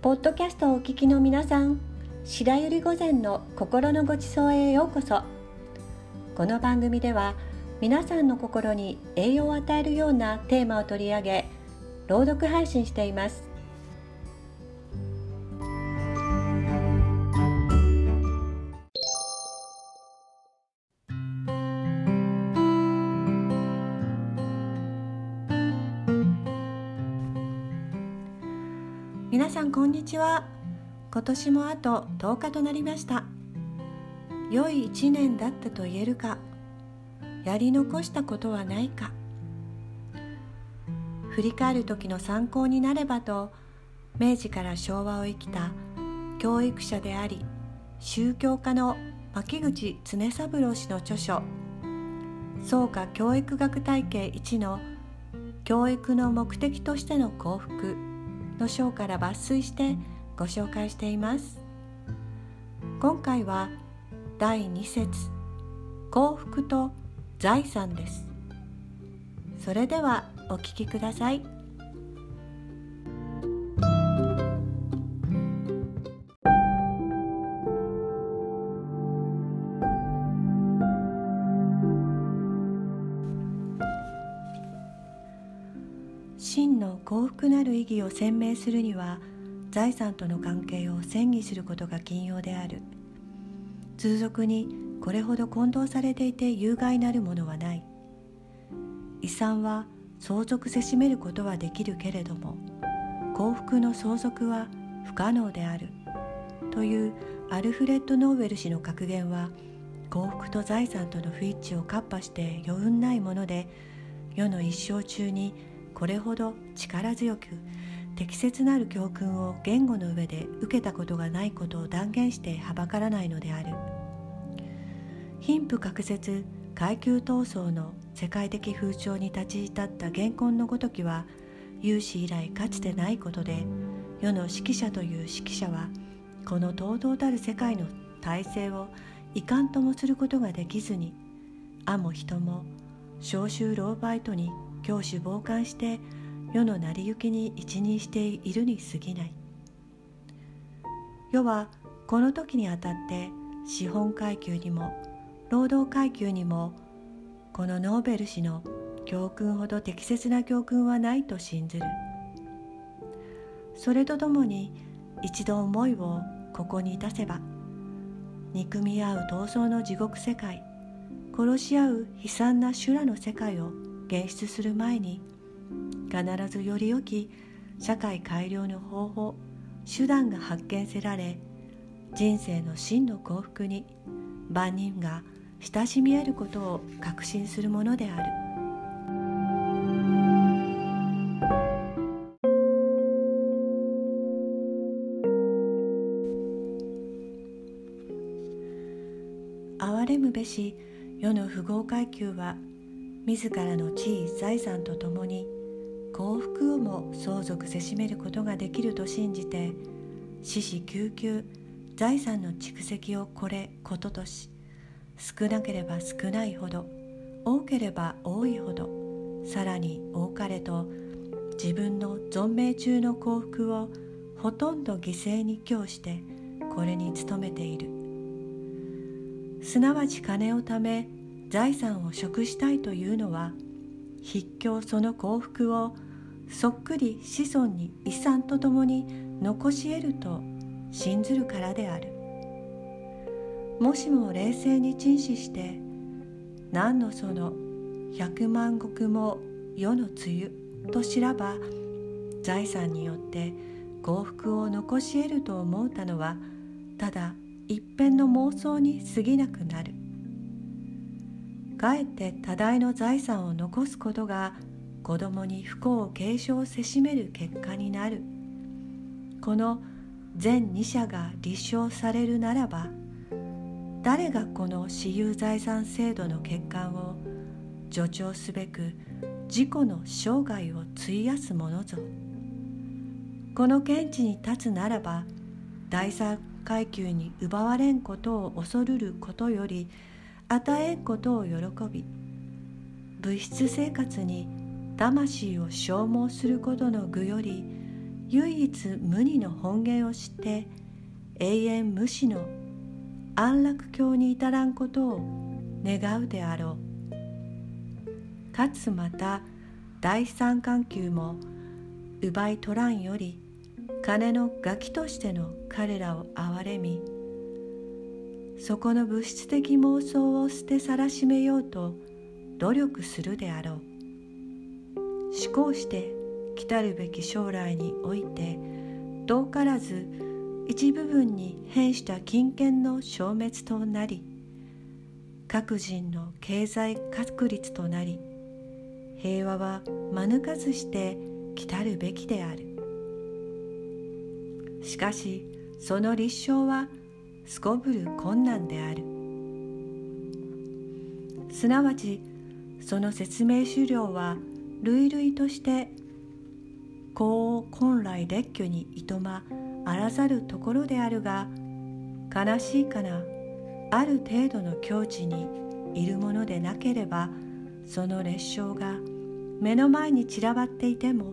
ポッドキャストをお聞きの皆さん白百合御前の心のごちそうへようこそ。この番組では皆さんの心に栄養を与えるようなテーマを取り上げ朗読配信しています。こんにちは。今年もあと10日となりました。良い1年だったと言えるか。やり残したことはないか。振り返る時の参考になればと明治から昭和を生きた教育者であり宗教家の牧口常三郎氏の著書「創価教育学体系1の教育の目的としての幸福」の章から抜粋してご紹介しています。今回は第2節幸福と財産です。それではお聞きください。幸福なる意義を鮮明するには財産との関係を詮議することが緊要である。通俗にこれほど混同されていて有害なるものはない。遺産は相続せしめることはできるけれども幸福の相続は不可能である。というアルフレッド・ノーベル氏の格言は幸福と財産との不一致をカッパして余運ないもので世の一生中にこれほど力強く適切なる教訓を言語の上で受けたことがないことを断言してはばからないのである。貧富格節階級闘争の世界的風潮に立ち至った現今のごときは有史以来かつてないことで世の指揮者という指揮者はこの堂々たる世界の体制を遺憾ともすることができずにあも人も召集老バイトに教師傍観して世の成り行きに一任しているに過ぎない。世はこの時にあたって資本階級にも労働階級にもこのノーベル氏の教訓ほど適切な教訓はないと信ずる。それとともに一度思いをここにいたせば憎み合う闘争の地獄世界殺し合う悲惨な修羅の世界を現出する前に必ずより良き社会改良の方法手段が発見せられ人生の真の幸福に万人が親しみ得ることを確信するものである。哀れむべし世の富豪階級は自らの地位財産とともに幸福をも相続せしめることができると信じて死死救急財産の蓄積をこれこととし少なければ少ないほど多ければ多いほどさらに多かれと自分の存命中の幸福をほとんど犠牲に供してこれに努めている。すなわち金をため財産を食したいというのは筆境その幸福をそっくり子孫に遺産とともに残し得ると信ずるからである。もしも冷静に珍視して何のその百万石も世の梅雨と知らば財産によって幸福を残し得ると思うたのはただ一辺の妄想に過ぎなくなる。かえって多大の財産を残すことが子供に不幸を継承せしめる結果になる。この全二者が立証されるならば誰がこの私有財産制度の欠陥を助長すべく自己の生涯を費やすものぞ。この見地に立つならば第三階級に奪われんことを恐るることより与えんことを喜び物質生活に魂を消耗することの具より唯一無二の本源を知って永遠無視の安楽境に至らんことを願うであろう。かつまた第三環球も奪い取らんより金のガキとしての彼らを憐れみそこの物質的妄想を捨てさらしめようと努力するであろう。思考して来たるべき将来において遠からず一部分に変した金権の消滅となり各人の経済確立となり平和は免かずして来たるべきである。しかしその立証はすこぶる困難である。すなわちその説明資料は類々として公を本来列挙にいとまあらざるところであるが悲しいかなある程度の境地にいるものでなければその列唱が目の前に散らばっていても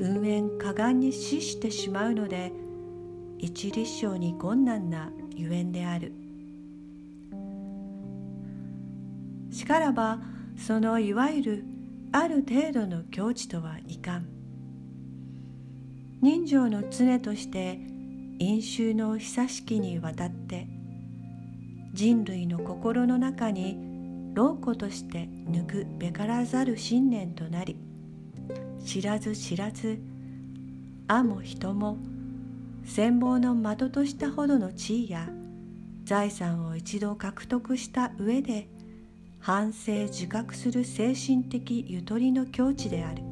運縁果願に死してしまうので一立章に困難なゆえんである。しからばそのいわゆるある程度の境地とはいかん。人情の常として飲酒の久しきにわたって人類の心の中に老子として抜くべからざる信念となり知らず知らずあも人も羨望の的としたほどの地位や財産を一度獲得した上で反省自覚する精神的ゆとりの境地である。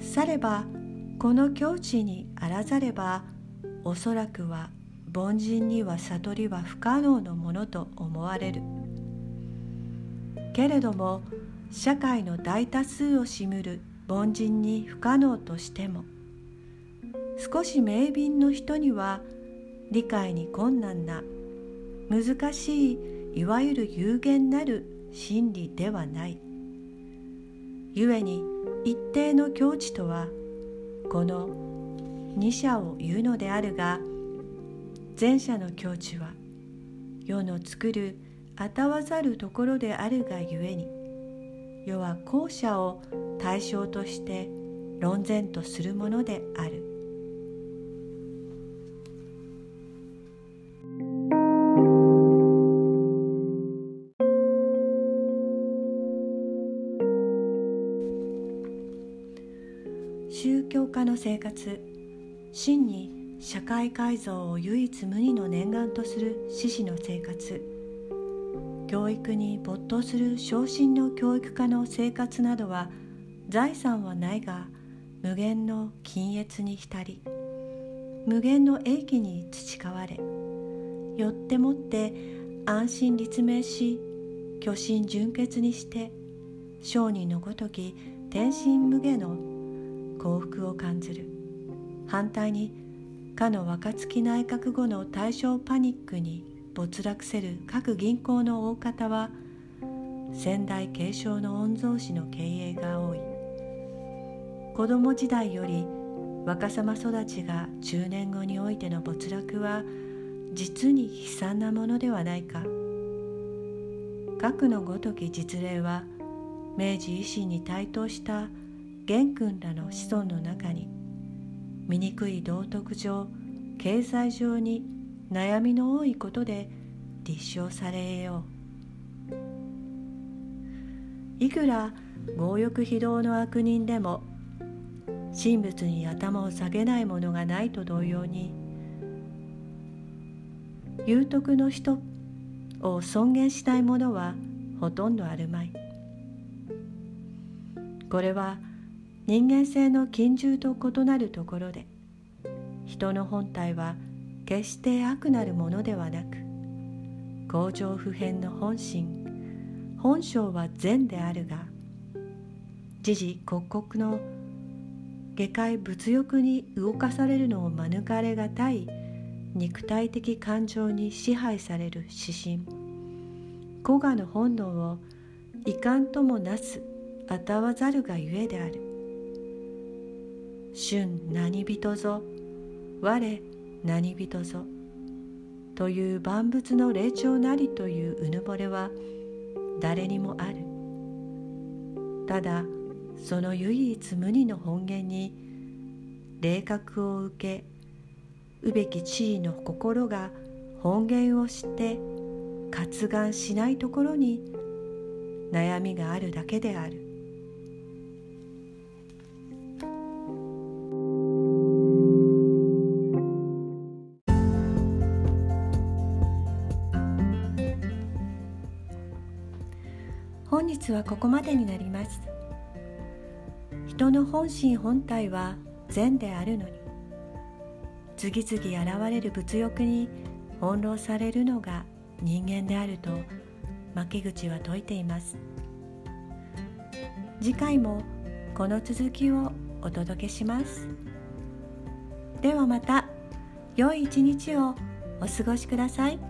さればこの境地にあらざればおそらくは凡人には悟りは不可能のものと思われる。けれども社会の大多数を占むる凡人に不可能としても少し明敏の人には理解に困難な難しいいわゆる有限なる真理ではない。故に一定の境地とはこの二者を言うのであるが前者の境地は世の作る与わざるところであるがゆえに世は後者を対象として論然とするものである。生活。真に社会改造を唯一無二の念願とする獅子の生活。教育に没頭する昇進の教育家の生活などは財産はないが無限の金越に浸り無限の英気に培われよってもって安心立命し虚心純潔にして商人のごとき天心無下の幸福を感じる。反対にかの若月内閣後の対象パニックに没落せる各銀行の大方は先代継承の御曹司の経営が多い。子供時代より若様育ちが中年後においての没落は実に悲惨なものではないか。核のごとき実例は明治維新に台頭した元君らの子孫の中に醜い道徳上経済上に悩みの多いことで立証されよう。いくら強欲非道の悪人でも神仏に頭を下げないものがないと同様に有徳の人を尊厳しないものはほとんどあるまい。これは人間性の近従と異なるところで人の本体は決して悪なるものではなく工場普遍の本心本性は善であるが時事刻々の下界物欲に動かされるのを免れがたい肉体的感情に支配される指針古我の本能をいかんともなす与わざるがゆえである。春何人ぞ。我何人ぞ。という万物の霊長なりといううぬぼれは誰にもある。ただその唯一無二の本源に霊覚を受けうべき地位の心が本源を知って活願しないところに悩みがあるだけである。日はここまでになります。人の本心本体は善であるのに次々現れる物欲に翻弄されるのが人間であると牧口は説いています。次回もこの続きをお届けします。ではまた良い一日をお過ごしください。